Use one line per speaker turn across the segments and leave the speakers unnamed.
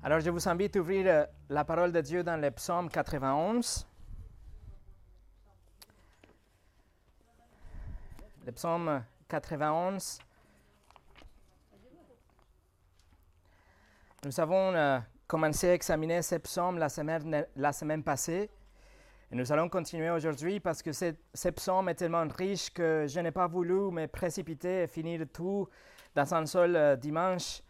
Alors je vous invite à ouvrir euh, la parole de Dieu dans le psaume 91. Le psaume 91. Nous avons euh, commencé à examiner ce psaume la semaine, la semaine passée. Et nous allons continuer aujourd'hui parce que ce, psaume est tellement riche que je n'ai pas voulu me précipiter et finir tout dans un seul euh, dimanche.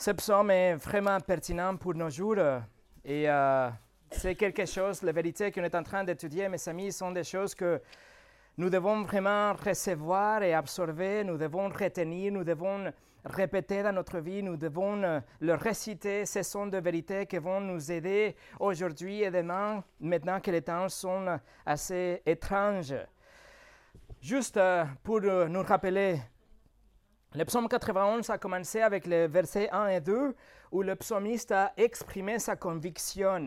Ce psaume est vraiment pertinent pour nos jours et euh, c'est quelque chose, la vérité qu'on est en train d'étudier, mes amis, sont des choses que nous devons vraiment recevoir et absorber, nous devons retenir, nous devons répéter dans notre vie, nous devons euh, le réciter. Ce sont des vérités qui vont nous aider aujourd'hui et demain, maintenant que les temps sont assez étranges. Juste euh, pour nous rappeler le psaume 91 a commencé avec les versets 1 et 2 où le psalmiste a exprimé sa conviction.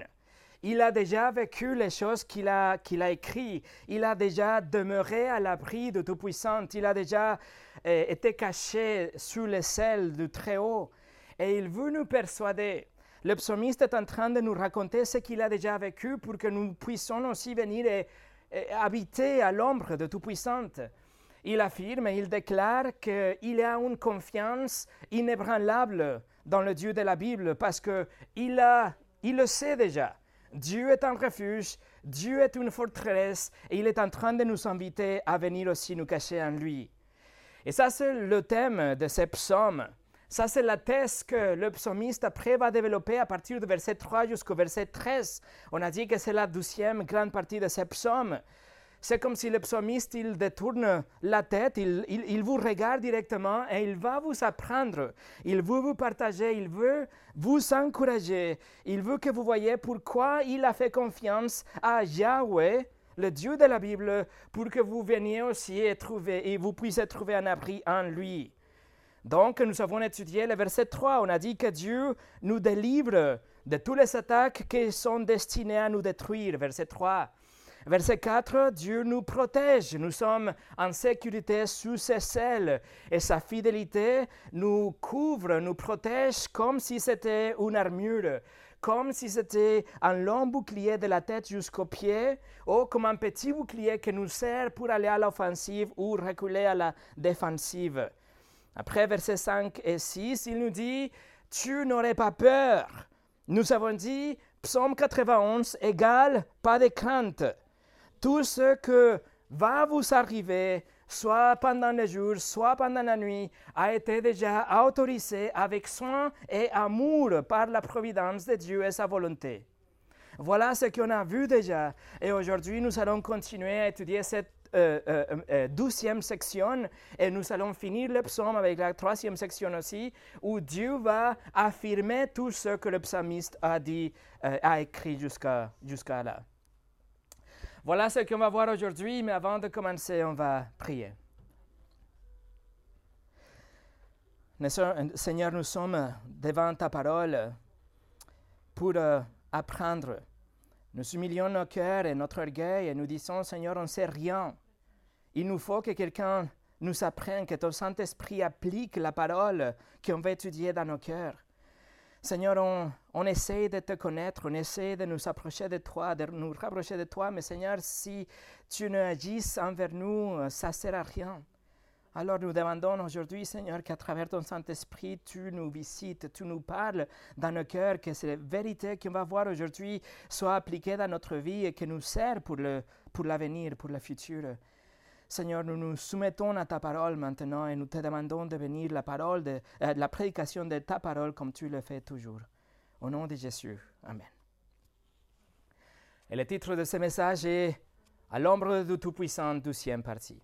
Il a déjà vécu les choses qu'il a, qu'il a écrites. Il a déjà demeuré à l'abri de Tout-Puissant. Il a déjà eh, été caché sous les ailes du Très-Haut. Et il veut nous persuader. Le psalmiste est en train de nous raconter ce qu'il a déjà vécu pour que nous puissions aussi venir et, et habiter à l'ombre de Tout-Puissant il affirme et il déclare qu'il a une confiance inébranlable dans le Dieu de la Bible parce qu'il il le sait déjà. Dieu est un refuge, Dieu est une forteresse et il est en train de nous inviter à venir aussi nous cacher en lui. Et ça, c'est le thème de ces psaumes. Ça, c'est la thèse que le psalmiste après va développer à partir du verset 3 jusqu'au verset 13. On a dit que c'est la douzième grande partie de ces psaumes. C'est comme si le psalmiste, il détourne la tête, il, il, vous regarde directement et il va vous apprendre, il veut vous partager, il veut vous encourager, il veut que vous voyez pourquoi il a fait confiance à Yahweh, le Dieu de la Bible, pour que vous veniez aussi et, trouver, et vous puissiez trouver un abri en lui. Donc, nous avons étudié le verset 3. On a dit que Dieu nous délivre de toutes les attaques qui sont destinées à nous détruire. Verset 3. Verset 4, Dieu nous protège, nous sommes en sécurité sous ses ailes et sa fidélité nous couvre, nous protège comme si c'était une armure, comme si c'était un long bouclier de la tête jusqu'aux pieds ou comme un petit bouclier qui nous sert pour aller à l'offensive ou reculer à la défensive. Après verset 5 et 6, il nous dit, tu n'aurais pas peur. Nous avons dit, psaume 91 égale pas de crainte tout ce que va vous arriver, soit pendant le jour, soit pendant la nuit, a été déjà autorisé avec soin et amour par la providence de Dieu et sa volonté. Voilà ce qu'on a vu déjà. Et aujourd'hui, nous allons continuer à étudier cette euh, euh, euh, douzième section et nous allons finir le psaume avec la troisième section aussi, où Dieu va affirmer tout ce que le psalmiste a dit, a écrit jusqu'à là. Voilà ce qu'on va voir aujourd'hui, mais avant de commencer, on va prier. Seigneur, nous sommes devant ta parole pour euh, apprendre. Nous humilions nos cœurs et notre orgueil et nous disons, Seigneur, on ne sait rien. Il nous faut que quelqu'un nous apprenne, que ton Saint-Esprit applique la parole qu'on va étudier dans nos cœurs. Seigneur, on, essaie de te connaître, on essaie de nous approcher de toi, de nous rapprocher de toi, mais Seigneur, si tu ne agis envers nous, ça ne sert à rien. Alors nous demandons aujourd'hui, Seigneur, qu'à travers ton Saint-Esprit, tu nous visites, tu nous parles dans nos cœurs, que ces vérités qu'on va voir aujourd'hui soient appliquées dans notre vie et que nous servent pour l'avenir, pour, pour le futur. Seigneur, nous nous soumettons à ta parole maintenant et nous te demandons de venir la parole, de, euh, la prédication de ta parole comme tu le fais toujours. Au nom de Jésus. Amen. Et le titre de ce message est À l'ombre du Tout-Puissant, douzième partie.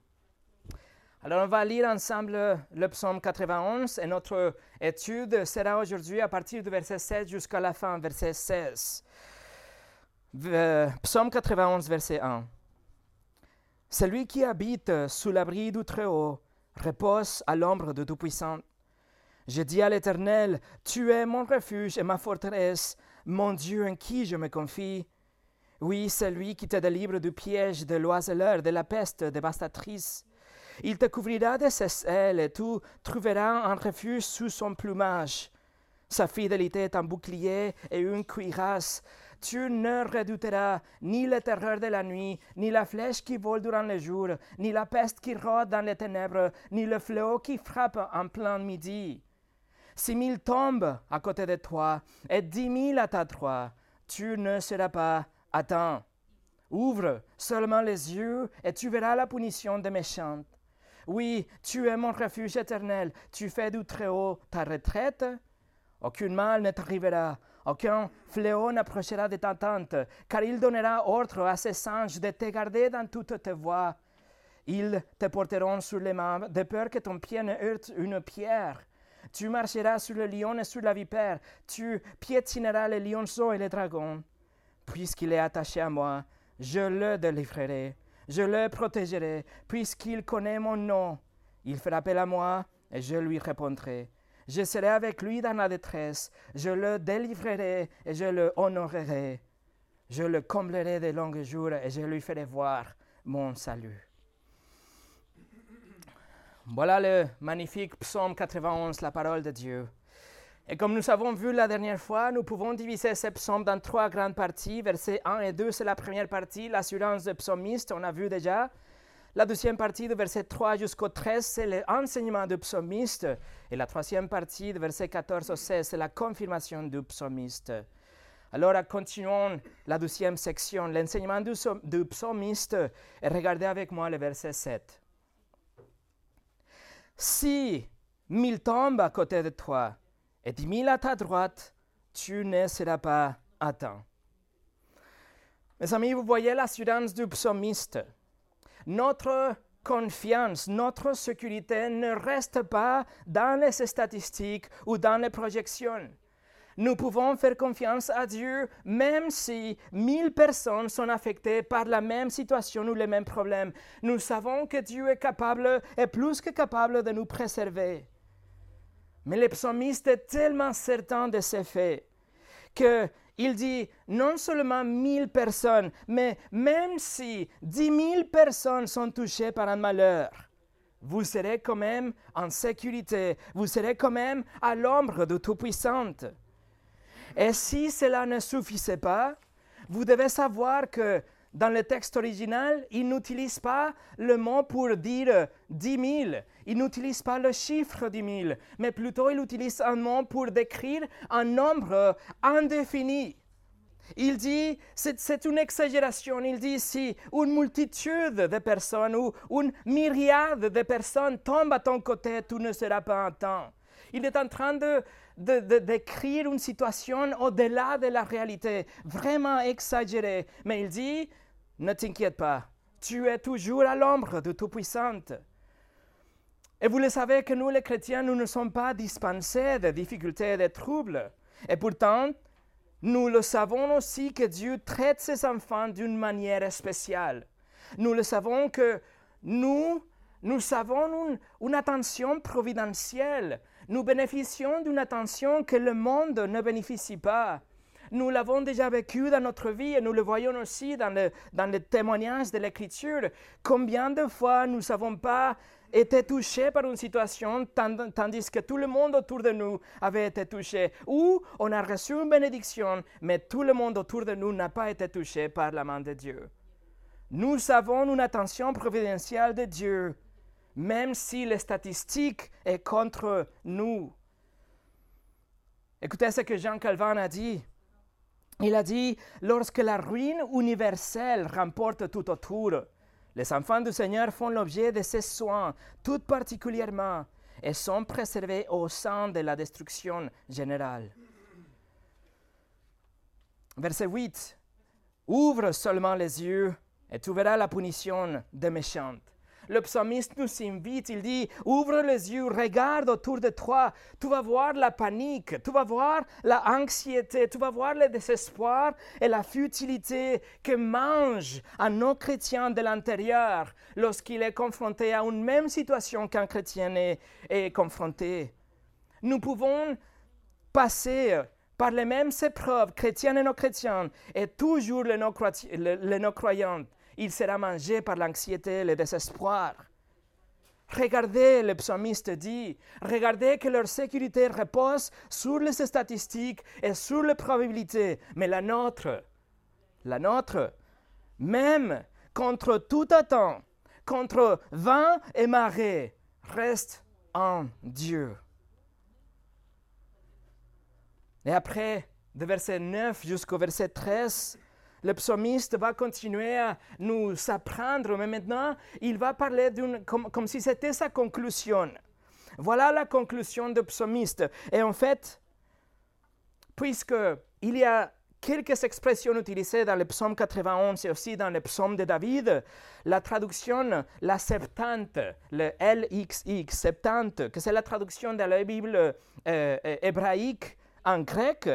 Alors, on va lire ensemble le psaume 91 et notre étude sera aujourd'hui à partir du verset 7 jusqu'à la fin, verset 16. Psaume 91, verset 1. Celui qui habite sous l'abri du Très-Haut repose à l'ombre de Tout-Puissant. Je dis à l'Éternel, Tu es mon refuge et ma forteresse, mon Dieu en qui je me confie. Oui, c'est lui qui te délivre du piège de l'oiseleur, de la peste dévastatrice. Il te couvrira de ses ailes et tu trouveras un refuge sous son plumage. Sa fidélité est un bouclier et une cuirasse. Tu ne redouteras ni la terreur de la nuit, ni la flèche qui vole durant le jour, ni la peste qui rôde dans les ténèbres, ni le fléau qui frappe en plein midi. Si mille tombent à côté de toi et dix mille à ta droite, tu ne seras pas atteint. Ouvre seulement les yeux et tu verras la punition des méchants. Oui, tu es mon refuge éternel, tu fais du Très-Haut ta retraite. Aucun mal ne t'arrivera, aucun fléau n'approchera de ta tente, car il donnera ordre à ses anges de te garder dans toutes tes voies. Ils te porteront sur les mains, de peur que ton pied ne heurte une pierre. Tu marcheras sur le lion et sur la vipère, tu piétineras les lionceaux et les dragons. Puisqu'il est attaché à moi, je le délivrerai, je le protégerai, puisqu'il connaît mon nom. Il fera appel à moi et je lui répondrai. Je serai avec lui dans la détresse, je le délivrerai et je le honorerai. Je le comblerai de longs jours et je lui ferai voir mon salut. Voilà le magnifique psaume 91, la parole de Dieu. Et comme nous avons vu la dernière fois, nous pouvons diviser ce psaume dans trois grandes parties. Versets 1 et 2, c'est la première partie, l'assurance du psalmiste, on a vu déjà. La deuxième partie, de verset 3 jusqu'au 13, c'est l'enseignement du psalmiste. Et la troisième partie, de verset 14 au 16, c'est la confirmation du psalmiste. Alors, continuons la deuxième section, l'enseignement du, du psalmiste. Et regardez avec moi le verset 7. Si mille tombent à côté de toi et dix mille à ta droite, tu ne seras pas atteint. Mes amis, vous voyez l'assurance du psalmiste. Notre confiance, notre sécurité ne reste pas dans les statistiques ou dans les projections. Nous pouvons faire confiance à Dieu même si mille personnes sont affectées par la même situation ou les mêmes problèmes. Nous savons que Dieu est capable et plus que capable de nous préserver. Mais le psalmiste est tellement certain de ces faits que il dit non seulement mille personnes, mais même si dix mille personnes sont touchées par un malheur, vous serez quand même en sécurité, vous serez quand même à l'ombre de Tout-Puissant. Et si cela ne suffisait pas, vous devez savoir que dans le texte original, il n'utilise pas le mot pour dire dix mille. Il n'utilise pas le chiffre dix mille, mais plutôt il utilise un mot pour décrire un nombre indéfini. Il dit, c'est une exagération, il dit si une multitude de personnes ou une myriade de personnes tombent à ton côté, tu ne seras pas un temps. Il est en train de, de, décrire une situation au-delà de la réalité, vraiment exagérée. Mais il dit, ne t'inquiète pas, tu es toujours à l'ombre de Tout-Puissant. Et vous le savez que nous, les chrétiens, nous ne sommes pas dispensés de difficultés et de troubles. Et pourtant, nous le savons aussi que Dieu traite ses enfants d'une manière spéciale. Nous le savons que nous, nous avons une, une attention providentielle. Nous bénéficions d'une attention que le monde ne bénéficie pas. Nous l'avons déjà vécu dans notre vie et nous le voyons aussi dans le, dans témoignage de l'Écriture. Combien de fois nous n'avons pas été touchés par une situation tandis que tout le monde autour de nous avait été touché. Ou on a reçu une bénédiction, mais tout le monde autour de nous n'a pas été touché par la main de Dieu. Nous avons une attention providentielle de Dieu, même si les statistiques est contre nous. Écoutez ce que Jean Calvin a dit. Il a dit, lorsque la ruine universelle remporte tout autour, les enfants du Seigneur font l'objet de ses soins, tout particulièrement, et sont préservés au sein de la destruction générale. Verset 8. Ouvre seulement les yeux et tu verras la punition des méchants le psalmiste nous invite, il dit, ouvre les yeux, regarde autour de toi, tu vas voir la panique, tu vas voir la anxiété, tu vas voir le désespoir et la futilité que mange un non-chrétien de l'intérieur lorsqu'il est confronté à une même situation qu'un chrétien est, confronté. Nous pouvons passer par les mêmes épreuves, chrétiennes et non chrétiennes, et toujours les non-croyants il sera mangé par l'anxiété, le désespoir. Regardez, le psalmiste dit, regardez que leur sécurité repose sur les statistiques et sur les probabilités, mais la nôtre, la nôtre, même contre tout attente, contre vent et marée, reste en Dieu. Et après, de verset 9 jusqu'au verset 13, le psalmiste va continuer à nous apprendre, mais maintenant, il va parler comme si c'était sa conclusion. Voilà la conclusion du psalmiste. Et en fait, puisque il y a quelques expressions utilisées dans le psaume 91 et aussi dans le psaume de David, la traduction, la septante, le LXX, septante, que c'est la traduction de la Bible euh, euh, hébraïque en grec,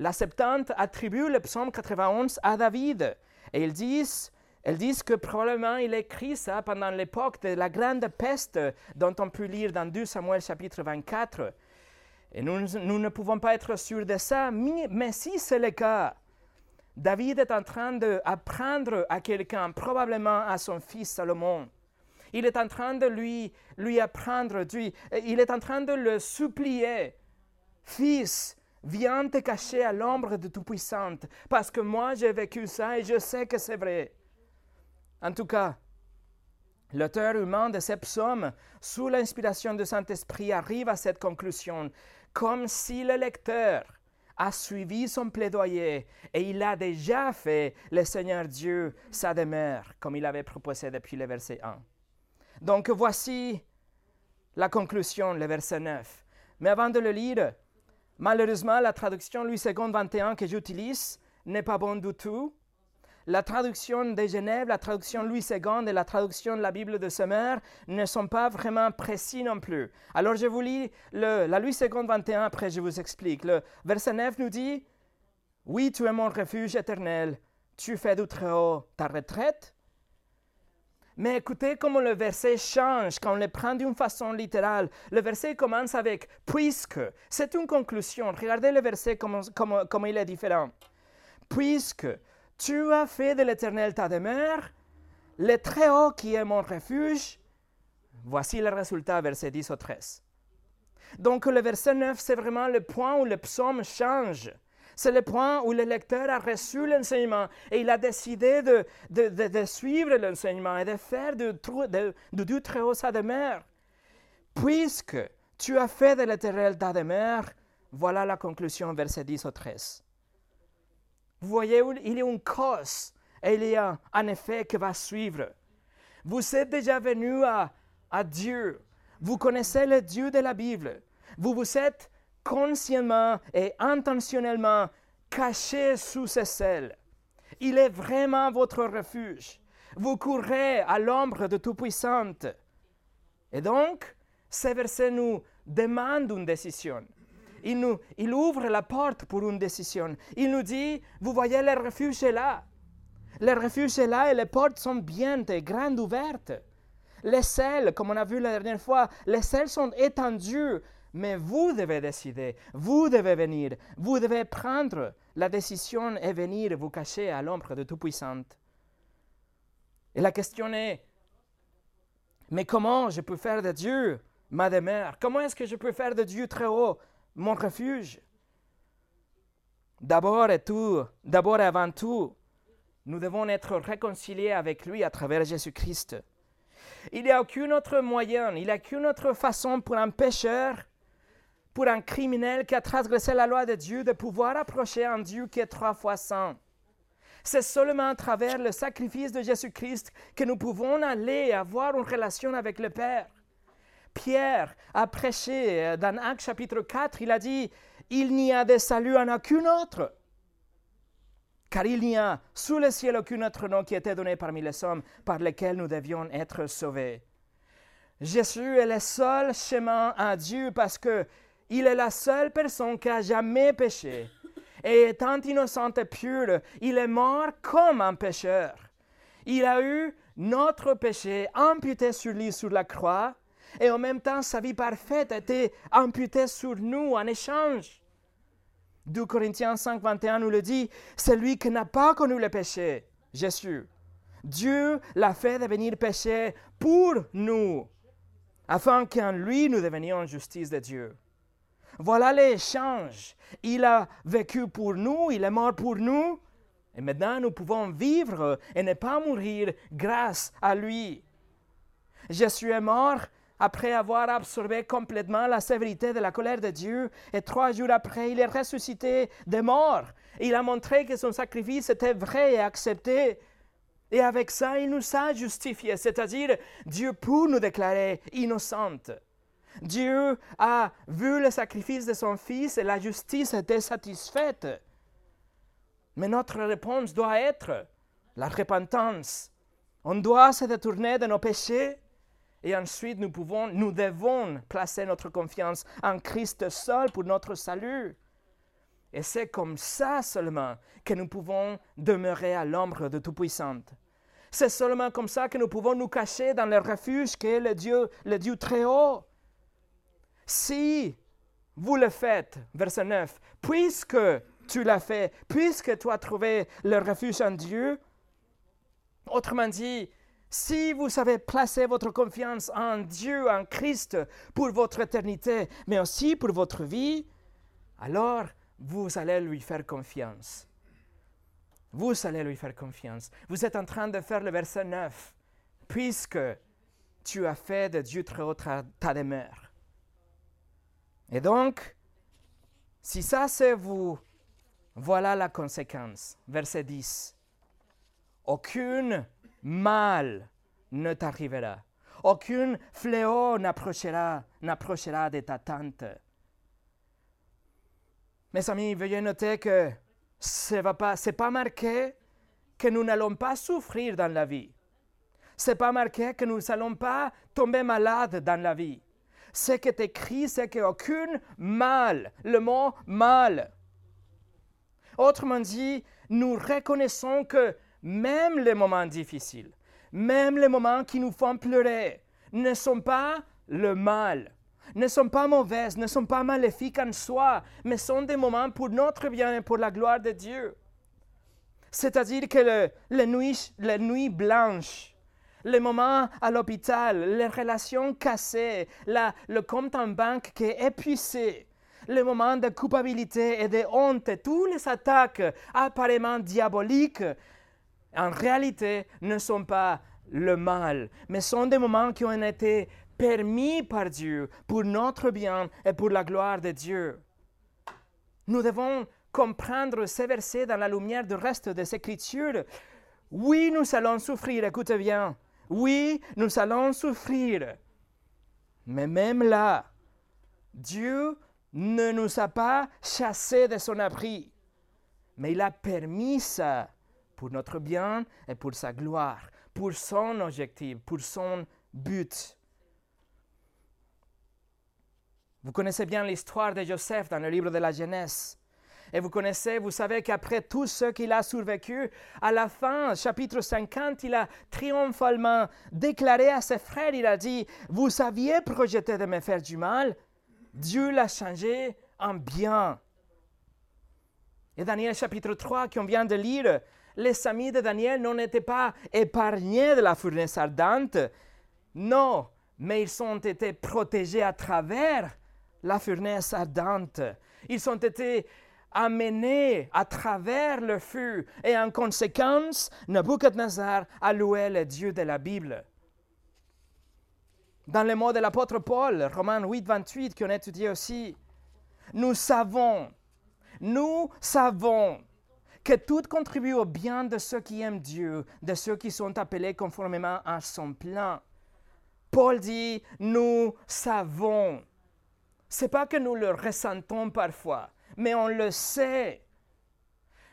la Septante attribue le psaume 91 à David. Et ils disent, ils disent que probablement il écrit ça pendant l'époque de la grande peste dont on peut lire dans 2 Samuel chapitre 24. Et nous, ne pouvons pas être sûrs de ça, mais, mais si c'est le cas, David est en train d'apprendre à quelqu'un, probablement à son fils Salomon. Il est en train de lui, lui apprendre, lui, il est en train de le supplier. Fils, Viens te cacher à l'ombre de Tout-Puissant, parce que moi j'ai vécu ça et je sais que c'est vrai. En tout cas, l'auteur humain de ces psaumes, sous l'inspiration du Saint-Esprit, arrive à cette conclusion, comme si le lecteur a suivi son plaidoyer et il a déjà fait le Seigneur Dieu sa demeure, comme il avait proposé depuis le verset 1. Donc voici la conclusion, le verset 9. Mais avant de le lire, Malheureusement, la traduction Louis II 21 que j'utilise n'est pas bonne du tout. La traduction de Genève, la traduction Louis II et la traduction de la Bible de Sommer ne sont pas vraiment précis non plus. Alors je vous lis la Louis II 21, après je vous explique. Le verset 9 nous dit Oui, tu es mon refuge éternel, tu fais du Très-Haut ta retraite mais écoutez comment le verset change quand on le prend d'une façon littérale. Le verset commence avec puisque. C'est une conclusion. Regardez le verset comme, comme, il est différent. Puisque tu as fait de l'Éternel ta demeure, le Très-Haut qui est mon refuge, voici le résultat, verset 10 au 13. Donc le verset 9, c'est vraiment le point où le psaume change. C'est le point où le lecteur a reçu l'enseignement et il a décidé de, de, suivre l'enseignement et de faire du, du très haut sa demeure. Puisque tu as fait de l'éternel ta demeure, voilà la conclusion, verset 10 au 13. Vous voyez, il y a une cause et il y a un effet qui va suivre. Vous êtes déjà venu à, à Dieu. Vous connaissez le Dieu de la Bible. Vous vous êtes consciemment et intentionnellement caché sous ses ailes. Il est vraiment votre refuge. Vous courez à l'ombre de Tout-Puissante. Et donc, ce verset nous demande une décision. Il, nous, il ouvre la porte pour une décision. Il nous dit, vous voyez, le refuge est là. Le refuge est là et les portes sont bien et grandes ouvertes. Les ailes, comme on a vu la dernière fois, les ailes sont étendues mais vous devez décider, vous devez venir, vous devez prendre la décision et venir vous cacher à l'ombre de Tout-Puissant. Et la question est, mais comment je peux faire de Dieu ma demeure? Comment est-ce que je peux faire de Dieu très haut mon refuge? D'abord et tout, avant tout, nous devons être réconciliés avec lui à travers Jésus-Christ. Il n'y a aucun autre moyen, il n'y a aucune autre façon pour un pécheur pour un criminel qui a transgressé la loi de Dieu de pouvoir approcher un Dieu qui est trois fois saint. C'est seulement à travers le sacrifice de Jésus-Christ que nous pouvons aller avoir une relation avec le Père. Pierre a prêché euh, dans Actes chapitre 4, il a dit, Il n'y a de salut en aucun autre, car il n'y a sous le ciel aucun autre nom qui était donné parmi les hommes par lesquels nous devions être sauvés. Jésus est le seul chemin à Dieu parce que il est la seule personne qui a jamais péché. Et étant innocent et pur, il est mort comme un pécheur. Il a eu notre péché amputé sur lui sur la croix, et en même temps sa vie parfaite a été amputée sur nous en échange. 2 Corinthiens 5, 21 nous le dit, c'est lui qui n'a pas connu le péché, Jésus. Dieu l'a fait devenir péché pour nous, afin qu'en lui nous devenions justice de Dieu. Voilà l'échange. Il a vécu pour nous, il est mort pour nous, et maintenant nous pouvons vivre et ne pas mourir grâce à lui. Jésus est mort après avoir absorbé complètement la sévérité de la colère de Dieu, et trois jours après, il est ressuscité des morts. Il a montré que son sacrifice était vrai et accepté. Et avec ça, il nous a justifiés, c'est-à-dire Dieu peut nous déclarer innocentes. Dieu a vu le sacrifice de son Fils et la justice était satisfaite. Mais notre réponse doit être la repentance. On doit se détourner de nos péchés et ensuite nous pouvons, nous devons placer notre confiance en Christ seul pour notre salut. Et c'est comme ça seulement que nous pouvons demeurer à l'ombre de Tout-Puissant. C'est seulement comme ça que nous pouvons nous cacher dans le refuge qu'est le Dieu, le Dieu très haut. Si vous le faites, verset 9, puisque tu l'as fait, puisque tu as trouvé le refuge en Dieu, autrement dit, si vous savez placer votre confiance en Dieu, en Christ, pour votre éternité, mais aussi pour votre vie, alors vous allez lui faire confiance. Vous allez lui faire confiance. Vous êtes en train de faire le verset 9. Puisque tu as fait de Dieu très haut ta demeure. Et donc, si ça c'est vous, voilà la conséquence. Verset 10. Aucune mal ne t'arrivera. Aucune fléau n'approchera, n'approchera de ta tente. Mes amis, veuillez noter que ce n'est pas, pas marqué que nous n'allons pas souffrir dans la vie. Ce n'est pas marqué que nous n'allons pas tomber malades dans la vie ce qui est écrit, c'est qu'aucune mal, le mot mal. Autrement dit, nous reconnaissons que même les moments difficiles, même les moments qui nous font pleurer, ne sont pas le mal, ne sont pas mauvaises, ne sont pas maléfiques en soi, mais sont des moments pour notre bien et pour la gloire de Dieu. C'est-à-dire que le, la, nuit, la nuit blanche, les moments à l'hôpital, les relations cassées, le compte en banque qui est épuisé, les moments de culpabilité et de honte, tous les attaques apparemment diaboliques, en réalité ne sont pas le mal, mais sont des moments qui ont été permis par Dieu pour notre bien et pour la gloire de Dieu. Nous devons comprendre ces versets dans la lumière du reste des Écritures. Oui, nous allons souffrir, écoutez bien, oui, nous allons souffrir. Mais même là, Dieu ne nous a pas chassés de son abri. Mais il a permis ça pour notre bien et pour sa gloire, pour son objectif, pour son but. Vous connaissez bien l'histoire de Joseph dans le livre de la Genèse. Et vous connaissez, vous savez qu'après tout ce qu'il a survécu, à la fin, chapitre 50, il a triomphalement déclaré à ses frères, il a dit, vous saviez projeter de me faire du mal, Dieu l'a changé en bien. Et Daniel chapitre 3 qu'on vient de lire, les amis de Daniel n'ont été pas épargnés de la fournaise ardente, non, mais ils ont été protégés à travers la fournaise ardente. Ils ont été amené à travers le feu et en conséquence, Nebuchadnezzar a loué le Dieu de la Bible. Dans les mots de l'apôtre Paul, Romains 8, 28, qu'on a étudié aussi, nous savons, nous savons que tout contribue au bien de ceux qui aiment Dieu, de ceux qui sont appelés conformément à son plan. Paul dit, nous savons. C'est pas que nous le ressentons parfois, mais on le sait.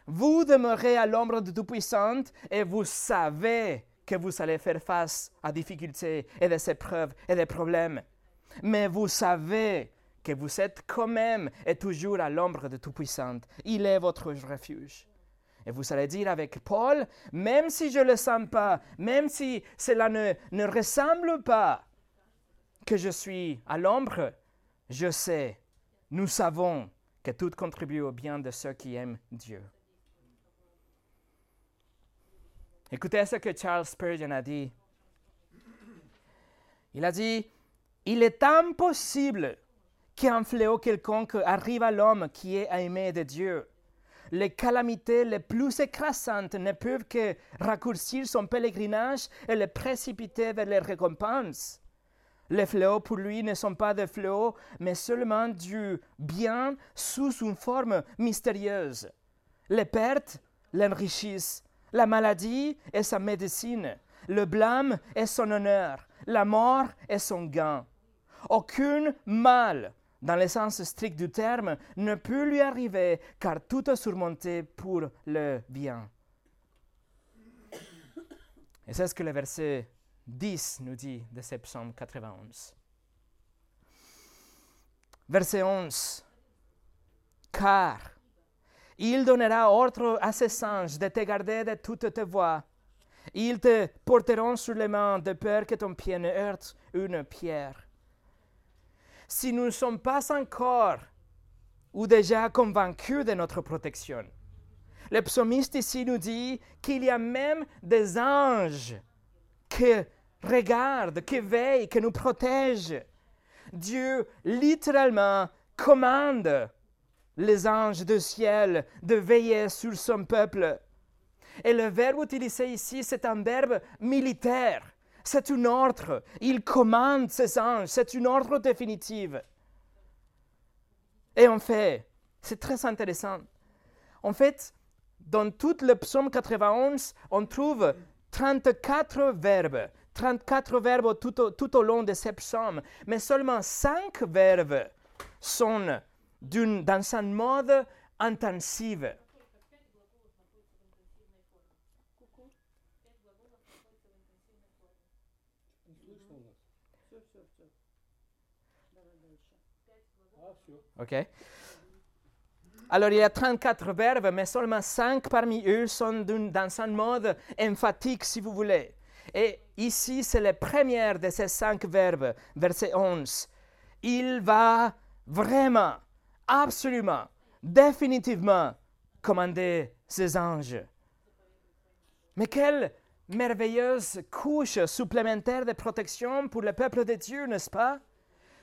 Vous demeurez à l'ombre de Tout-Puissant et vous savez que vous allez faire face à difficultés et des épreuves et des problèmes. Mais vous savez que vous êtes quand même et toujours à l'ombre de Tout-Puissant. Il est votre refuge. Et vous allez dire avec Paul, même si je ne le sens pas, même si cela ne, ne ressemble pas que je suis à l'ombre, je sais, nous savons que tout contribue au bien de ceux qui aiment Dieu. Écoutez ce que Charles Spurgeon a dit. Il a dit, Il est impossible qu'un fléau quelconque arrive à l'homme qui est aimé de Dieu. Les calamités les plus écrasantes ne peuvent que raccourcir son pèlerinage et le précipiter vers les récompenses. Les fléaux pour lui ne sont pas des fléaux, mais seulement du bien sous une forme mystérieuse. Les pertes l'enrichissent, la maladie est sa médecine, le blâme est son honneur, la mort est son gain. Aucun mal, dans le sens strict du terme, ne peut lui arriver car tout est surmonté pour le bien. Et c'est ce que le verset 10 nous dit de ce psaume 91. Verset 11. Car il donnera ordre à ses anges de te garder de toutes tes voies. Ils te porteront sur les mains de peur que ton pied ne heurte une pierre. Si nous ne sommes pas encore ou déjà convaincus de notre protection, le psalmiste ici nous dit qu'il y a même des anges qui regardent, qui veillent, qui nous protègent. Dieu littéralement commande les anges du ciel de veiller sur son peuple. Et le verbe utilisé ici, c'est un verbe militaire. C'est un ordre. Il commande ses anges. C'est une ordre définitive. Et en fait, c'est très intéressant. En fait, dans tout le psaume 91, on trouve 34 verbes. 34 verbes tout au, long de ce psaume. Mais seulement 5 verbes sont dans un mode intensif. OK Alors, il y a 34 verbes, mais seulement 5 parmi eux sont dans un mode emphatique, si vous voulez. Et ici, c'est le premier de ces 5 verbes, verset 11. Il va vraiment, absolument, définitivement commander ses anges. Mais quelle merveilleuse couche supplémentaire de protection pour le peuple de Dieu, n'est-ce pas?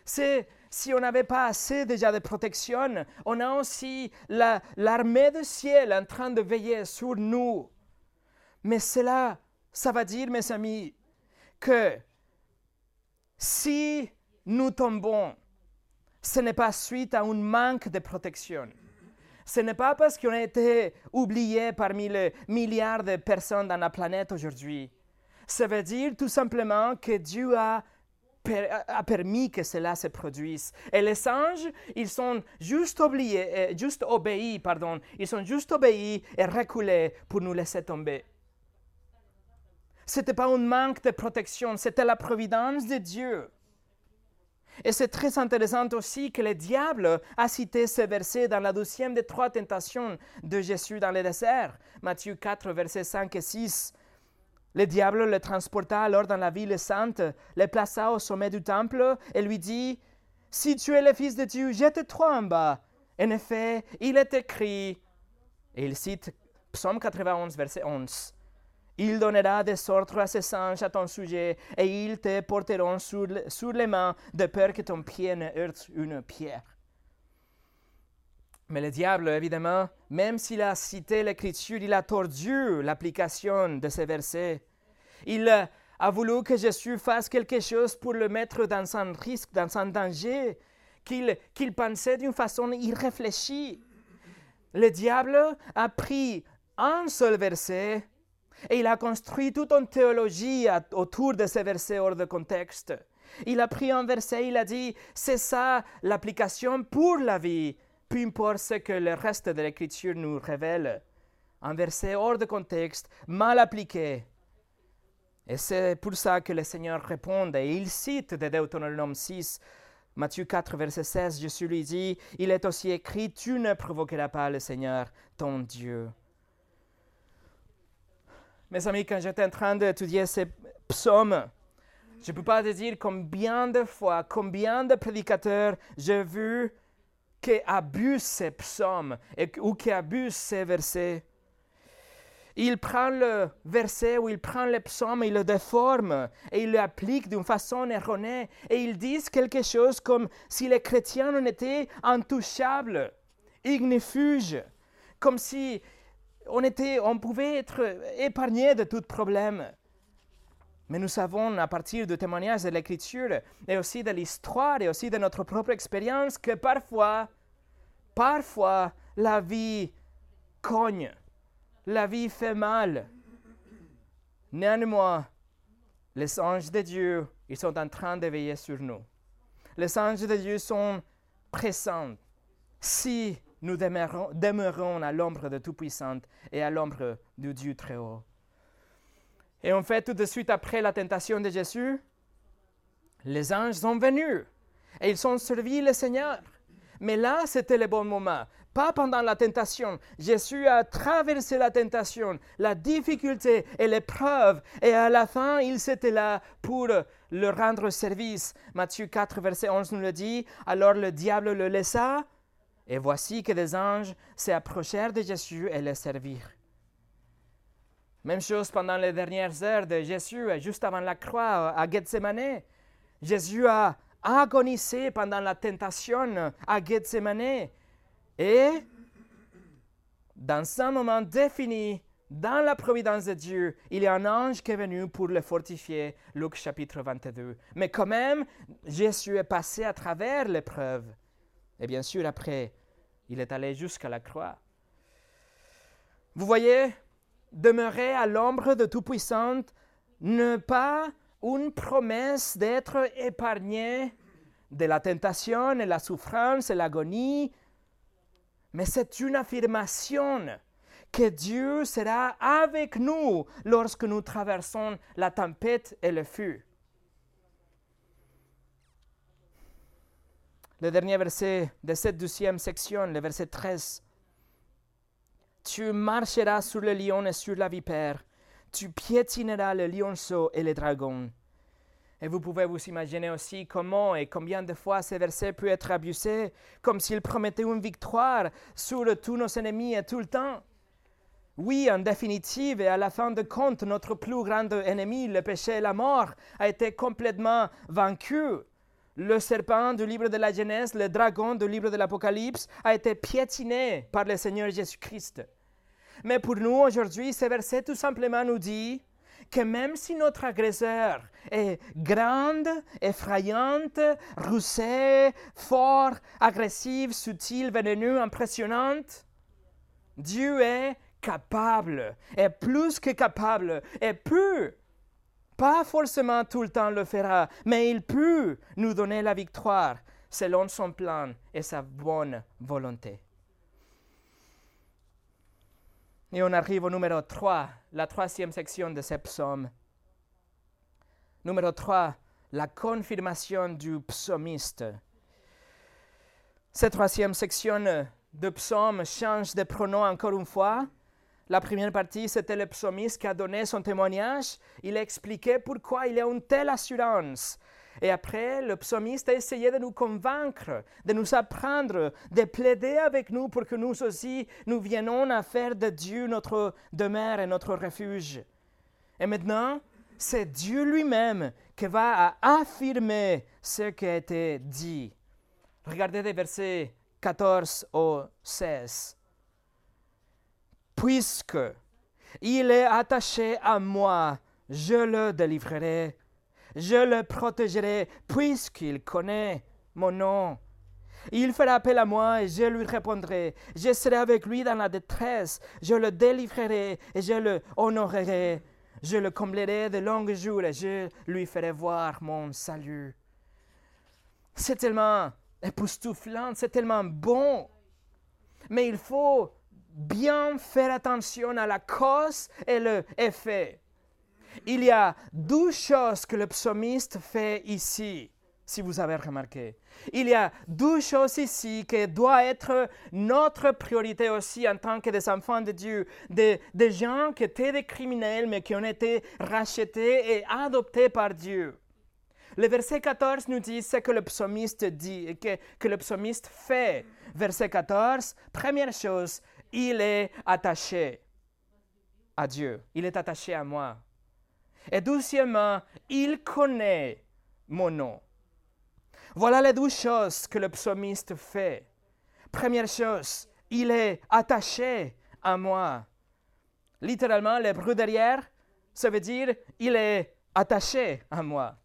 C'est si on n'avait pas assez déjà de protection, on a aussi l'armée du ciel en train de veiller sur nous. Mais cela, ça va dire, mes amis, que si nous tombons, ce n'est pas suite à un manque de protection. Ce n'est pas parce qu'on a été oublié parmi les milliards de personnes dans la planète aujourd'hui. Ça veut dire tout simplement que Dieu a a permis que cela se produise. Et les anges, ils sont juste, oubliés, euh, juste obéis, pardon, ils sont juste obéis et reculés pour nous laisser tomber. Ce n'était pas un manque de protection, c'était la providence de Dieu. Et c'est très intéressant aussi que le diable a cité ce verset dans la deuxième des trois tentations de Jésus dans le désert, Matthieu 4, versets 5 et 6. Le diable le transporta alors dans la ville sainte, le plaça au sommet du temple et lui dit, Si tu es le Fils de Dieu, jette-toi en bas. En effet, il est écrit, et il cite Psaume 91, verset 11, Il donnera des ordres à ses anges à ton sujet, et ils te porteront sur, sur les mains, de peur que ton pied ne heurte une pierre. Mais le diable, évidemment, même s'il a cité l'Écriture, il a tordu l'application de ces versets. Il a voulu que Jésus fasse quelque chose pour le mettre dans un risque, dans un danger, qu'il pensait d'une façon irréfléchie. Le diable a pris un seul verset et il a construit toute une théologie autour de ces versets hors de contexte. Il a pris un verset, il a dit, c'est ça l'application pour la vie peu importe ce que le reste de l'Écriture nous révèle. Un verset hors de contexte, mal appliqué. Et c'est pour ça que le Seigneur répond et il cite de Deutéronome 6, Matthieu 4, verset 16, Jésus lui dit, il est aussi écrit, tu ne provoqueras pas le Seigneur, ton Dieu. Mes amis, quand j'étais en train d'étudier ces psaumes, je ne peux pas te dire combien de fois, combien de prédicateurs j'ai vu qui abusent ces psaumes ou qui abusent ces versets. il prend le verset ou il prend le psaume, il le déforme et il l'applique d'une façon erronée. Et ils disent quelque chose comme si les chrétiens en étaient intouchables, ignifuges, comme si on, pouvait être épargné de tout problème. Mais nous savons à partir du témoignage de l'Écriture et aussi de l'histoire et aussi de notre propre expérience que parfois, parfois, la vie cogne la vie fait mal. Néanmoins, les anges de Dieu, ils sont en train de veiller sur nous. Les anges de Dieu sont présents si nous demeurons, à l'ombre de Tout-Puissant et à l'ombre du Dieu très haut. Et en fait, tout de suite après la tentation de Jésus, les anges sont venus et ils ont servi le Seigneur. Mais là, c'était le bon moment pas pendant la tentation. Jésus a traversé la tentation, la difficulté et l'épreuve, et à la fin, il s'était là pour le rendre service. Matthieu 4, verset 11 nous le dit. Alors le diable le laissa, et voici que des anges s'approchèrent de Jésus et le servirent. Même chose pendant les dernières heures de Jésus, juste avant la croix à Gethsemane. Jésus a agonisé pendant la tentation à Gethsemane. Et dans un moment défini, dans la providence de Dieu, il y a un ange qui est venu pour le fortifier, Luc chapitre 22. Mais quand même, Jésus est passé à travers l'épreuve. Et bien sûr, après, il est allé jusqu'à la croix. Vous voyez, demeurer à l'ombre de Tout-Puissant n'est pas une promesse d'être épargné de la tentation et la souffrance et l'agonie, mais c'est une affirmation que Dieu sera avec nous lorsque nous traversons la tempête et le feu. Le dernier verset de cette deuxième section, le verset 13. Tu marcheras sur le lion et sur la vipère, tu piétineras le lionceau et le dragon. Et vous pouvez vous imaginer aussi comment et combien de fois ces versets peuvent être abusés, comme s'ils promettaient une victoire sur tous nos ennemis et tout le temps. Oui, en définitive, et à la fin de compte, notre plus grand ennemi, le péché et la mort, a été complètement vaincu. Le serpent du livre de la Genèse, le dragon du livre de l'Apocalypse, a été piétiné par le Seigneur Jésus-Christ. Mais pour nous, aujourd'hui, ce verset tout simplement nous dit que même si notre agresseur est grande, effrayante, roussée, fort, agressive, subtile, vénéneux, impressionnante, Dieu est capable, est plus que capable, et peut, pas forcément tout le temps le fera, mais il peut nous donner la victoire selon son plan et sa bonne volonté. Et on arrive au numéro 3, la troisième section de ce psaume. Numéro 3, la confirmation du psaumiste. Cette troisième section de psaume change de pronom encore une fois. La première partie, c'était le psaumiste qui a donné son témoignage. Il a expliqué pourquoi il a une telle assurance et après, le psalmiste a essayé de nous convaincre, de nous apprendre, de plaider avec nous pour que nous aussi, nous viennions à faire de Dieu notre demeure et notre refuge. Et maintenant, c'est Dieu lui-même qui va affirmer ce qui a été dit. Regardez les versets 14 au 16. Puisque il est attaché à moi, je le délivrerai je le protégerai puisqu'il connaît mon nom. Il fera appel à moi et je lui répondrai. Je serai avec lui dans la détresse. Je le délivrerai et je le honorerai. Je le comblerai de longs jours et je lui ferai voir mon salut. C'est tellement époustouflant, c'est tellement bon. Mais il faut bien faire attention à la cause et l'effet il y a deux choses que le psalmiste fait ici, si vous avez remarqué. Il y a deux choses ici qui doivent être notre priorité aussi en tant que des enfants de Dieu, des, des gens qui étaient des criminels mais qui ont été rachetés et adoptés par Dieu. Le verset 14 nous dit ce que le psalmiste dit, que, que le psalmiste fait. Verset 14, première chose, il est attaché. à Dieu. Il est attaché à moi. Et deuxièmement, il connaît mon nom. Voilà les deux choses que le psalmiste fait. Première chose, il est attaché à moi. Littéralement, l'hébreu derrière, ça veut dire il est attaché à moi.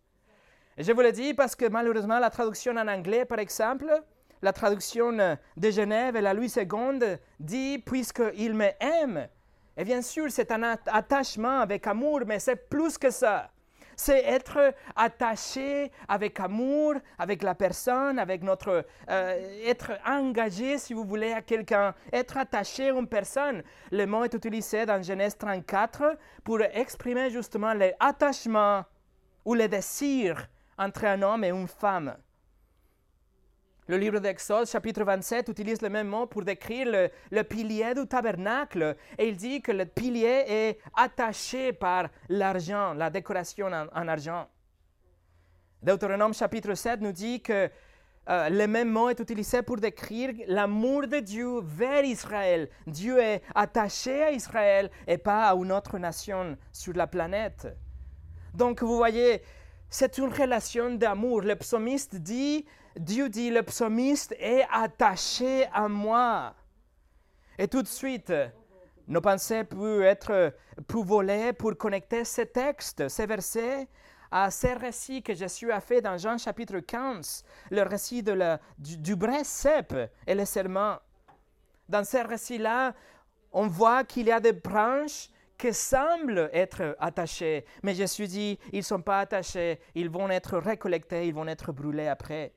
Je vous le dis parce que malheureusement, la traduction en anglais, par exemple, la traduction de Genève et la Louis II dit puisqu'il m'aime. Et bien sûr, c'est un attachement avec amour, mais c'est plus que ça. C'est être attaché avec amour, avec la personne, avec notre... Euh, être engagé, si vous voulez, à quelqu'un. Être attaché à une personne. Le mot est utilisé dans Genèse 34 pour exprimer justement l'attachement ou le désir entre un homme et une femme. Le livre d'Exode, chapitre 27, utilise le même mot pour décrire le, pilier du tabernacle. Et il dit que le pilier est attaché par l'argent, la décoration en, argent. Deutéronome chapitre 7 nous dit que euh, le même mot est utilisé pour décrire l'amour de Dieu vers Israël. Dieu est attaché à Israël et pas à une autre nation sur la planète. Donc vous voyez, c'est une relation d'amour. Le psalmiste dit Dieu dit, le psalmiste est attaché à moi. Et tout de suite, nos pensées peuvent être pour voler, pour connecter ces textes, ces versets à ces récits que Jésus a fait dans Jean chapitre 15, le récit de la, du, du et le serment. Dans ces récits-là, on voit qu'il y a des branches qui semblent être attachées, mais Jésus dit, ils ne sont pas attachés, ils vont être récollectés, ils vont être brûlés après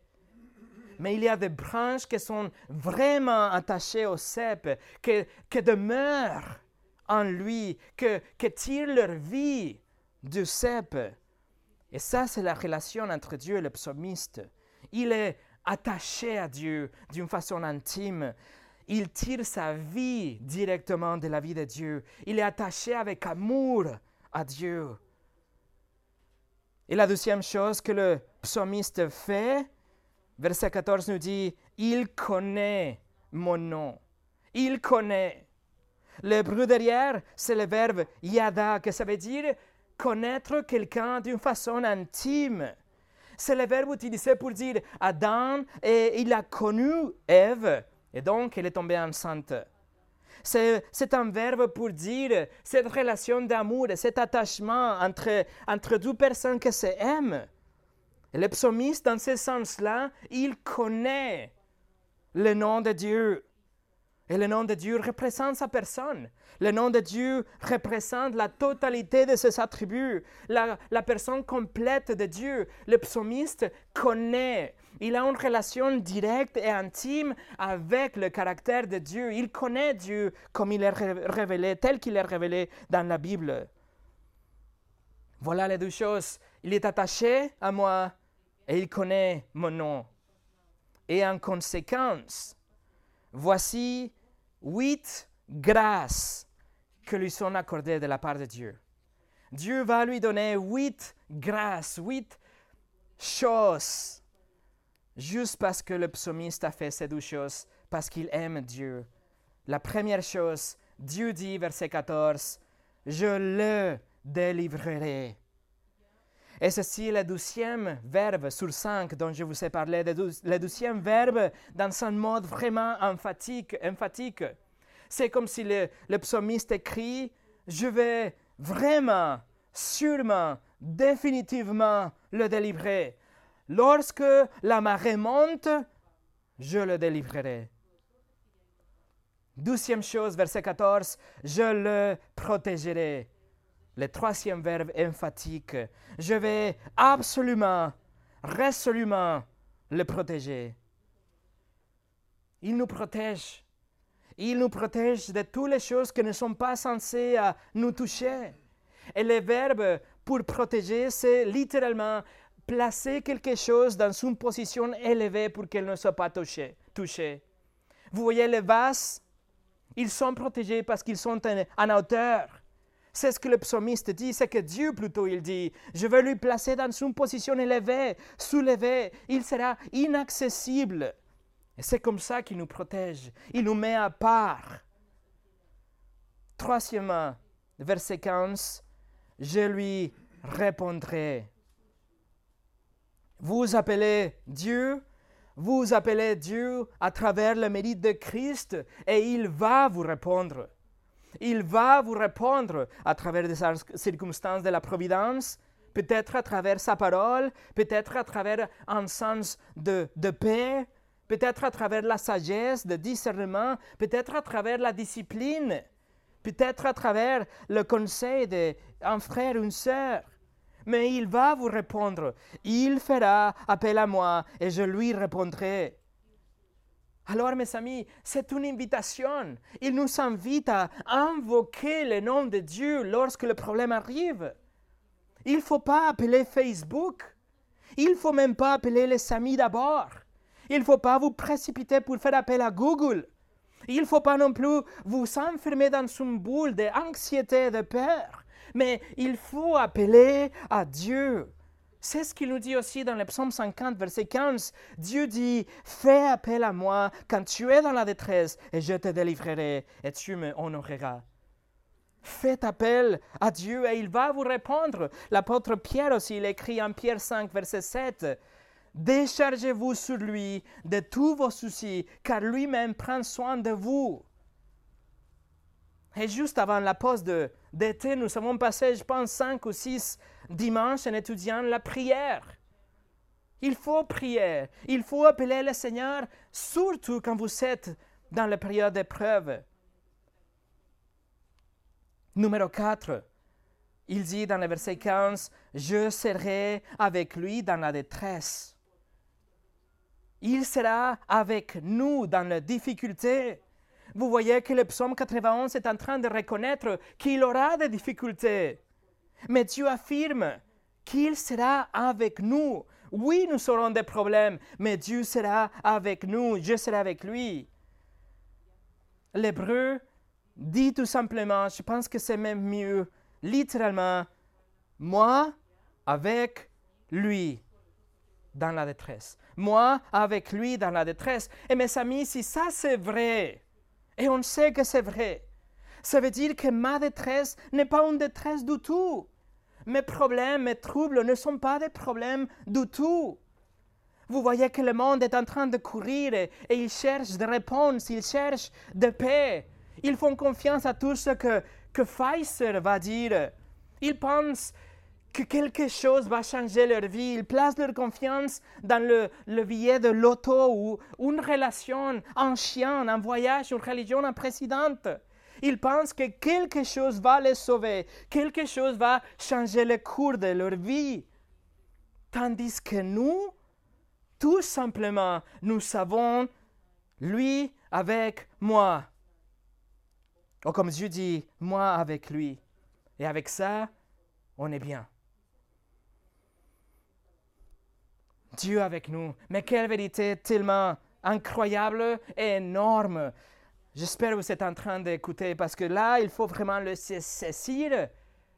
mais il y a des branches qui sont vraiment attachées au cep, qui, demeurent en lui, qui, tirent leur vie du cep. Et ça, c'est la relation entre Dieu et le psalmiste. Il est attaché à Dieu d'une façon intime. Il tire sa vie directement de la vie de Dieu. Il est attaché avec amour à Dieu. Et la deuxième chose que le psalmiste fait, Verset 14 nous dit, il connaît mon nom. Il connaît. Le bruit derrière, c'est le verbe yada, que ça veut dire connaître quelqu'un d'une façon intime. C'est le verbe utilisé pour dire Adam, et il a connu Ève, et donc elle est tombée enceinte. C'est un verbe pour dire cette relation d'amour, cet attachement entre, entre deux personnes qui s'aiment. Le psalmiste, dans ce sens-là, il connaît le nom de Dieu. Et le nom de Dieu représente sa personne. Le nom de Dieu représente la totalité de ses attributs, la, personne complète de Dieu. Le psalmiste connaît, il a une relation directe et intime avec le caractère de Dieu. Il connaît Dieu comme il est révélé, tel qu'il est révélé dans la Bible. Voilà les deux choses. Il est attaché à moi et il connaît mon nom. Et en conséquence, voici huit grâces que lui sont accordées de la part de Dieu. Dieu va lui donner huit grâces, huit choses, juste parce que le psalmiste a fait ces deux choses, parce qu'il aime Dieu. La première chose, Dieu dit, verset 14, je le délivrerai. Et ceci est le douzième verbe sur cinq dont je vous ai parlé, le douzième verbe dans un mode vraiment emphatique. emphatique. C'est comme si le, le écrit, je vais vraiment, sûrement, définitivement le délivrer. Lorsque la marée monte, je le délivrerai. Douzième chose, verset 14, je le protégerai. Le troisième verbe emphatique, je vais absolument, résolument le protéger. Il nous protège. Il nous protège de toutes les choses qui ne sont pas censées nous toucher. Et le verbe pour protéger, c'est littéralement placer quelque chose dans une position élevée pour qu'elle ne soit pas touchée. touchée. Vous voyez les vases, ils sont protégés parce qu'ils sont en hauteur. C'est ce que le psalmiste dit, c'est que Dieu plutôt, il dit, je vais lui placer dans une position élevée, soulevée, il sera inaccessible. Et c'est comme ça qu'il nous protège, il nous met à part. Troisièmement, verset 15, je lui répondrai. Vous appelez Dieu, vous appelez Dieu à travers le mérite de Christ et il va vous répondre. Il va vous répondre à travers des circonstances de la providence, peut-être à travers sa parole, peut-être à travers un sens de, de paix, peut-être à travers la sagesse, le discernement, peut-être à travers la discipline, peut-être à travers le conseil d'un frère une sœur. Mais il va vous répondre. Il fera appel à moi et je lui répondrai. Alors, mes amis, c'est une invitation. Il nous invite à invoquer le nom de Dieu lorsque le problème arrive. Il ne faut pas appeler Facebook. Il ne faut même pas appeler les amis d'abord. Il ne faut pas vous précipiter pour faire appel à Google. Il ne faut pas non plus vous enfermer dans une boule d'anxiété, de peur. Mais il faut appeler à Dieu. C'est ce qu'il nous dit aussi dans le psaume 50, verset 15. Dieu dit, fais appel à moi quand tu es dans la détresse et je te délivrerai et tu me honoreras. Faites appel à Dieu et il va vous répondre. L'apôtre Pierre aussi, il écrit en Pierre 5, verset 7. Déchargez-vous sur lui de tous vos soucis, car lui-même prend soin de vous. Et juste avant la pause d'été, nous avons passé, je pense, cinq ou six dimanches en étudiant la prière. Il faut prier, il faut appeler le Seigneur, surtout quand vous êtes dans la période d'épreuve. Numéro 4, il dit dans le verset 15, Je serai avec lui dans la détresse. Il sera avec nous dans la difficulté. Vous voyez que le psaume 91 est en train de reconnaître qu'il aura des difficultés. Mais Dieu affirme qu'il sera avec nous. Oui, nous aurons des problèmes, mais Dieu sera avec nous, je serai avec lui. L'hébreu dit tout simplement, je pense que c'est même mieux, littéralement, moi avec lui dans la détresse. Moi avec lui dans la détresse. Et mes amis, si ça c'est vrai, et on sait que c'est vrai, ça veut dire que ma détresse n'est pas une détresse du tout. Mes problèmes, mes troubles ne sont pas des problèmes du tout. Vous voyez que le monde est en train de courir et, il cherche des réponses, il cherche de paix. Ils font confiance à tout ce que, que Pfizer va dire. Ils pensent que quelque chose va changer leur vie. Ils placent leur confiance dans le, le billet de l'auto ou une relation, un chien, un voyage, une religion, un présidente. Ils pensent que quelque chose va les sauver, quelque chose va changer le cours de leur vie. Tandis que nous, tout simplement, nous savons, lui avec moi. Ou comme Dieu dit, moi avec lui. Et avec ça, on est bien. Dieu avec nous. Mais quelle vérité tellement incroyable et énorme. J'espère que vous êtes en train d'écouter parce que là, il faut vraiment le saisir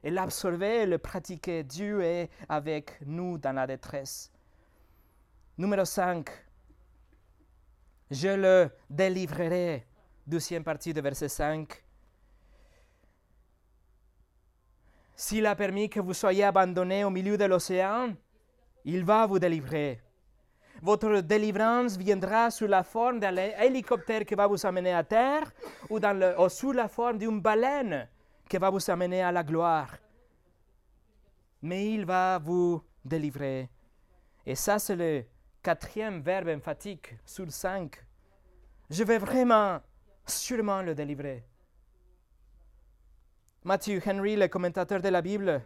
et l'absorber, le pratiquer. Dieu est avec nous dans la détresse. Numéro 5. Je le délivrerai. Deuxième partie de verset 5. S'il a permis que vous soyez abandonnés au milieu de l'océan, il va vous délivrer. Votre délivrance viendra sous la forme d'un hélicoptère qui va vous amener à terre ou, le, sous la forme d'une baleine qui va vous amener à la gloire. Mais il va vous délivrer. Et ça, c'est le quatrième verbe emphatique sur cinq. Je vais vraiment, sûrement le délivrer. Matthew Henry, le commentateur de la Bible,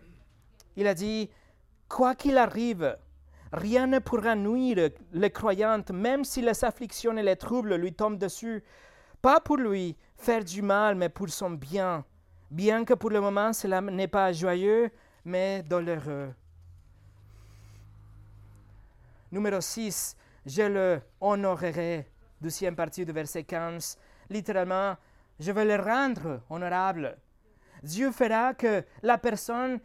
il a dit, quoi qu'il arrive, Rien ne pourra nuire les croyantes, même si les afflictions et les troubles lui tombent dessus. Pas pour lui faire du mal, mais pour son bien. Bien que pour le moment cela n'est pas joyeux, mais douloureux. Numéro 6. Je le honorerai. Deuxième partie du verset 15. Littéralement, je vais le rendre honorable. Dieu fera que la personne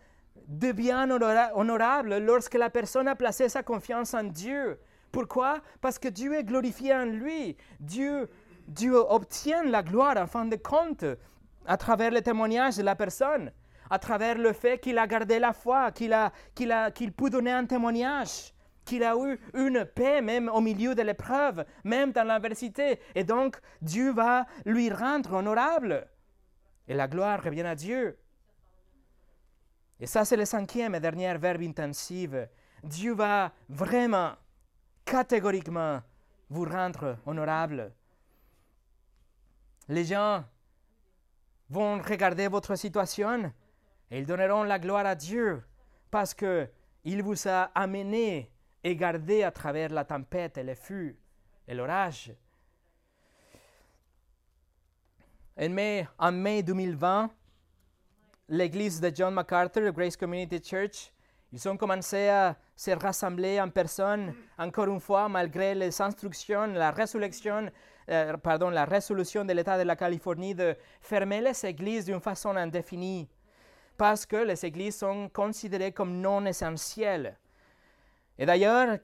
devient honorable lorsque la personne a placé sa confiance en Dieu. Pourquoi? Parce que Dieu est glorifié en lui. Dieu, Dieu obtient la gloire en fin de compte à travers le témoignage de la personne. à travers le fait qu'il a gardé la foi, qu'il a, qu'il a, peut donner un témoignage, qu'il a eu une paix même au milieu de l'épreuve, même dans l'adversité. Et donc, Dieu va lui rendre honorable. Et la gloire revient à Dieu. Et ça, c'est le cinquième et dernier verbe intensif. Dieu va vraiment, catégoriquement, vous rendre honorable. Les gens vont regarder votre situation et ils donneront la gloire à Dieu parce qu'il vous a amené et gardé à travers la tempête et les fûts et l'orage. En mai, en mai 2020, l'église de John MacArthur, Grace Community Church, ils ont commencé à se rassembler en personne, encore une fois, malgré les instructions, la résurrection euh, pardon, la résolution de l'État de la Californie de fermer les églises d'une façon indéfinie, parce que les églises sont considérées comme non essentielles. Et d'ailleurs,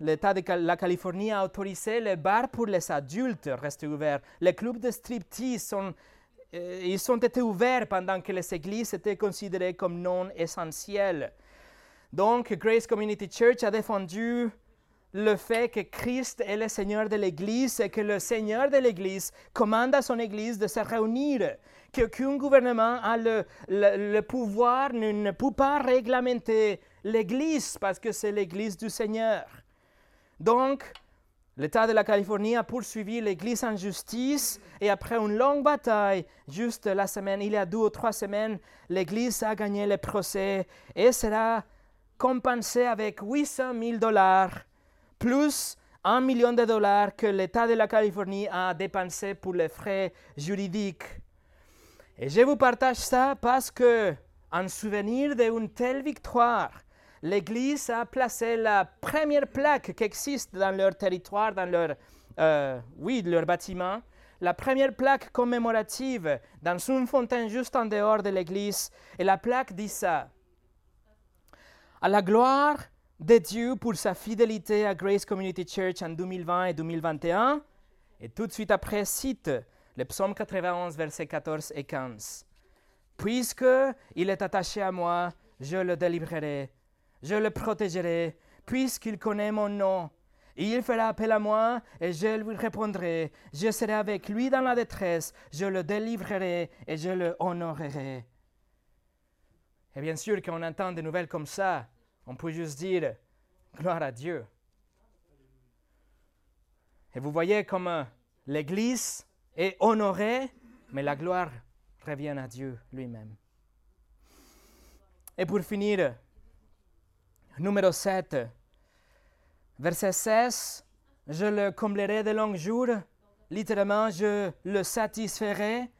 l'État de la Californie a autorisé les bars pour les adultes rester ouverts. Les clubs de striptease sont, euh, ils ont été ouverts pendant que les églises étaient considérées comme non essentielles. Donc, Grace Community Church a défendu le fait que Christ est le Seigneur de l'Église et que le Seigneur de l'Église commande à son Église de se réunir, qu'aucun gouvernement a le, pouvoir, ne, ne, peut pas réglementer l'Église parce que c'est l'Église du Seigneur. Donc, l'État de la Californie a poursuivi l'Église en justice et après une longue bataille, juste la semaine, il y a deux ou trois semaines, l'Église a gagné le procès et sera compensée avec 800 000 dollars plus un million de dollars que l'État de la Californie a dépensé pour les frais juridiques. Et je vous partage ça parce que, en souvenir d'une telle victoire, l'Église a placé la première plaque qui existe dans leur territoire, dans leur, euh, oui, leur bâtiment, la première plaque commémorative dans une fontaine juste en dehors de l'Église. Et la plaque dit ça. À la gloire de Dieu pour sa fidélité à Grace Community Church en 2020 et 2021. Et tout de suite après, cite le psaume 91, versets 14 et 15. Puisque il est attaché à moi, je le délivrerai, je le protégerai, puisqu'il connaît mon nom. Il fera appel à moi et je lui répondrai. Je serai avec lui dans la détresse, je le délivrerai et je le honorerai. Et bien sûr, quand on entend des nouvelles comme ça, on peut juste dire gloire à Dieu. Et vous voyez comme l'Église est honorée, mais la gloire revient à Dieu lui-même. Et pour finir, numéro 7, verset 16, je le comblerai de longs jours, littéralement, je le satisferai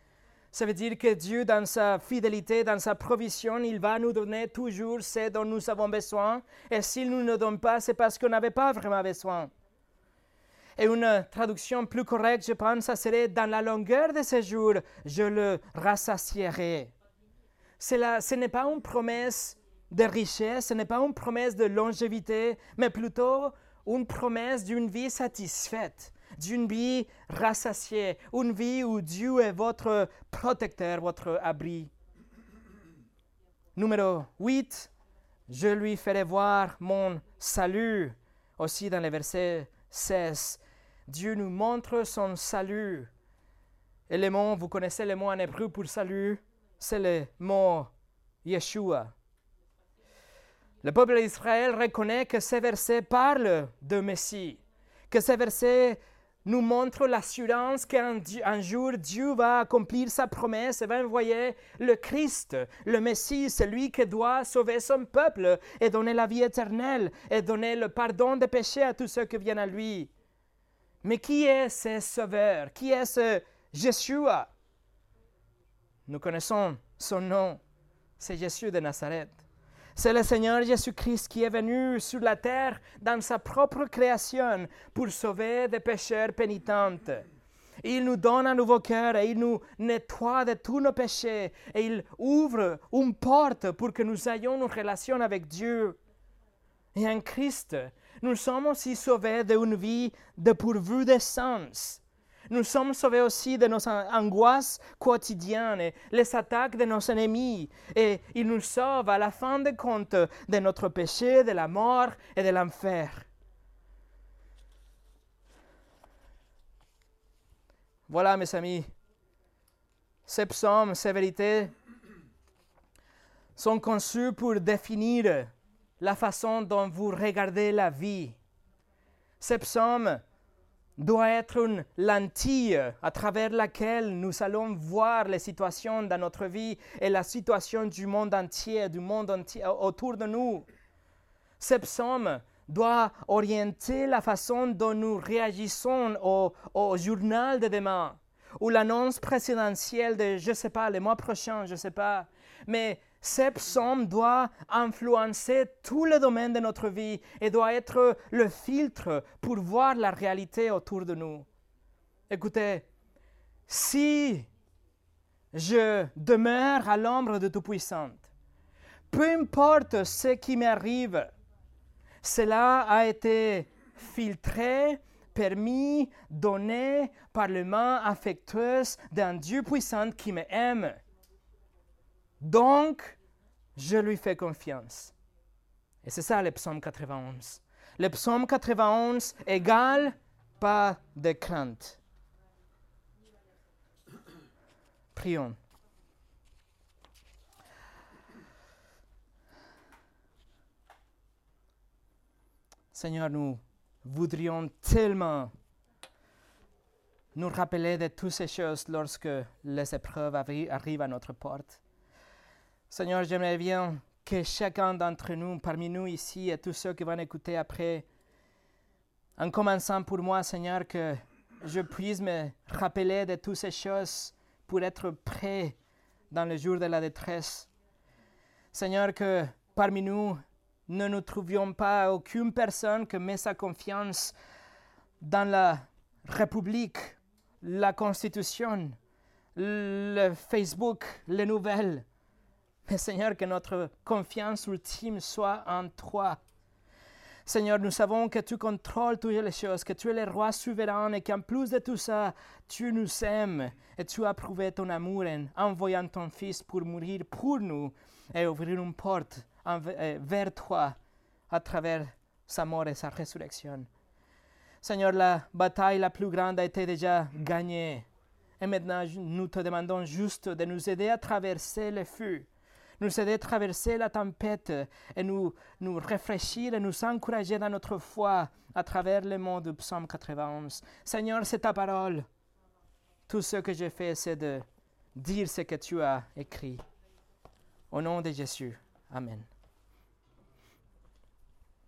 ça veut dire que Dieu, dans sa fidélité, dans sa provision, il va nous donner toujours ce dont nous avons besoin. Et s'il ne nous donne pas, c'est parce qu'on n'avait pas vraiment besoin. Et une traduction plus correcte, je pense, ça serait dans la longueur de ce jours, je le rassasierai. ce n'est pas une promesse de richesse, ce n'est pas une promesse de longévité, mais plutôt une promesse d'une vie satisfaite d'une vie rassasiée, une vie où Dieu est votre protecteur, votre abri. Numéro 8, je lui ferai voir mon salut. Aussi dans le verset 16, Dieu nous montre son salut. Et le mot, vous connaissez le mot en hébreu pour salut, c'est le mot Yeshua. Le peuple d'Israël reconnaît que ces versets parlent de Messie, que ces versets nous montre l'assurance qu'un jour Dieu va accomplir sa promesse et va envoyer le Christ, le Messie, celui qui doit sauver son peuple et donner la vie éternelle et donner le pardon des péchés à tous ceux qui viennent à lui. Mais qui est ce sauveur? Qui est ce Jésus Nous connaissons son nom, c'est Jésus de Nazareth. C'est le Seigneur Jésus-Christ qui est venu sur la terre dans sa propre création pour sauver des pécheurs pénitents. Il nous donne un nouveau cœur et il nous nettoie de tous nos péchés et il ouvre une porte pour que nous ayons une relation avec Dieu. Et en Christ, nous sommes aussi sauvés d'une vie dépourvue de sens. Nous sommes sauvés aussi de nos angoisses quotidiennes les attaques de nos ennemis. Et il nous sauve à la fin de compte de notre péché, de la mort et de l'enfer. Voilà, mes amis, ces psaumes, ces vérités sont conçus pour définir la façon dont vous regardez la vie. Ces psaumes doit être une lentille à travers laquelle nous allons voir les situations dans notre vie et la situation du monde entier, du monde entier autour de nous. Ce psaume doit orienter la façon dont nous réagissons au, journal de demain ou l'annonce présidentielle de, je ne sais pas, le mois prochain, je ne sais pas. Mais ce psaume doit influencer tous les domaines de notre vie et doit être le filtre pour voir la réalité autour de nous. Écoutez, si je demeure à l'ombre de Tout-Puissant, peu importe ce qui m'arrive, cela a été filtré, permis, donné par le main affectueuse d'un Dieu puissant qui m'aime donc, je lui fais confiance. Et c'est ça le psaume 91. Le psaume 91 égale pas de crainte. Prions. Seigneur, nous voudrions tellement nous rappeler de toutes ces choses lorsque les épreuves arrivent à notre porte. Seigneur, j'aimerais bien que chacun d'entre nous, parmi nous ici et tous ceux qui vont écouter après, en commençant pour moi, Seigneur, que je puisse me rappeler de toutes ces choses pour être prêt dans le jour de la détresse. Seigneur, que parmi nous, ne nous trouvions pas aucune personne qui met sa confiance dans la République, la Constitution, le Facebook, les nouvelles, Seigneur, que notre confiance ultime soit en toi. Seigneur, nous savons que tu contrôles toutes les choses, que tu es le roi souverain et qu'en plus de tout ça, tu nous aimes et tu as prouvé ton amour en envoyant ton Fils pour mourir pour nous et ouvrir une porte euh, vers toi à travers sa mort et sa résurrection. Seigneur, la bataille la plus grande a été déjà gagnée. Et maintenant, nous te demandons juste de nous aider à traverser le feu nous aider à traverser la tempête et nous, nous rafraîchir et nous encourager dans notre foi à travers le monde du psaume 91. Seigneur, c'est ta parole. Tout ce que j'ai fait, c'est de dire ce que tu as écrit. Au nom de Jésus. Amen.